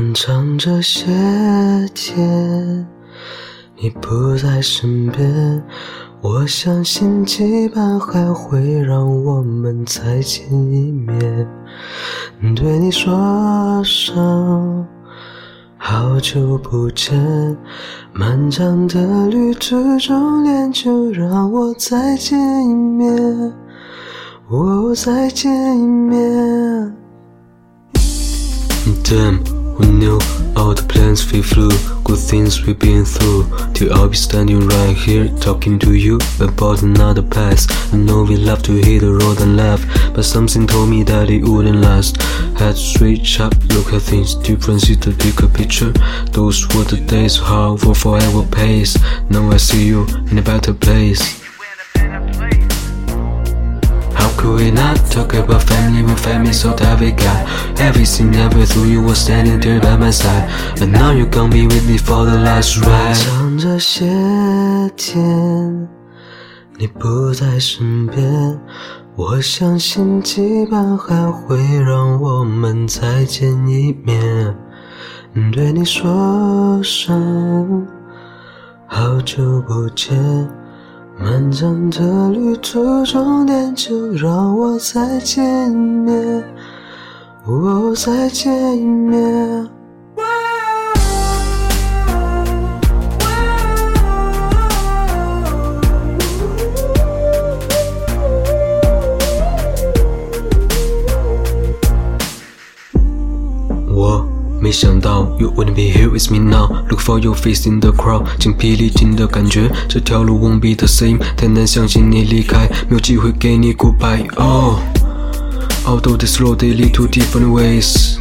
漫长这些天，你不在身边，我相信羁绊还会让我们再见一面。对你说声好久不见，漫长的旅途中，连就让我再见一面，我再见一面。Damn, we knew all the plans we flew, good things we've been through. Till I'll be standing right here talking to you about another past. I know we love to hit the road and laugh, but something told me that it wouldn't last. Had to switch up, look at things different, see the bigger picture. Those were the days hard for forever pace. Now I see you in a better place. Could we not talk about family when family so that we got everything ever through you were standing there by my side But now you gon' be with me for the last ride 长这些天，你不在身边，我相信羁绊还会让我们再见一面。对你说声好久不见。漫长的旅途终点，就让我再见面，我再见面。没想到 you wouldn't be here with me now. Look for your face in the crowd，精疲力尽的感觉，这条路 won't be the same。太难相信你离开，没有机会给你 goodbye。Oh, although this road they lead to different ways.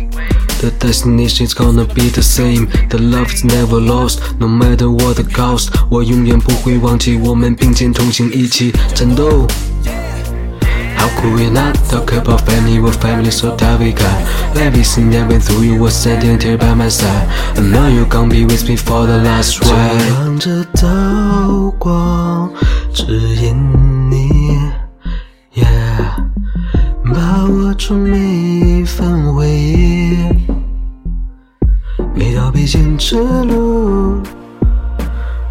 The destination is gonna be the same. The love is never lost, no matter what the cost. 我永远不会忘记我们并肩同行，一起战斗。 how could we not talk about family when family so that we got everything that went through you was standing there by my side and now you gon' be with me for the last ride 让这道光指引你 yeah 把握住每一份回忆每条必经之路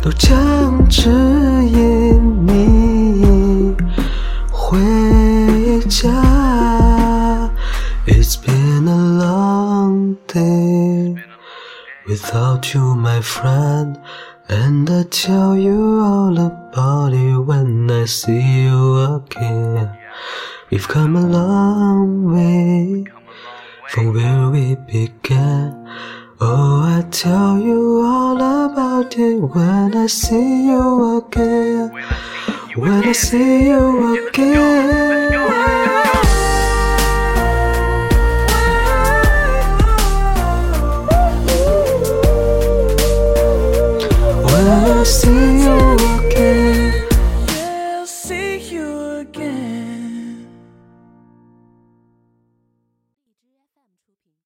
都将指引你 Without you, my friend. And I tell you all about it when I see you again. We've come a long way from where we began. Oh, I tell you all about it when I see you again. When I see you again. see you again. Yeah, I'll see you again.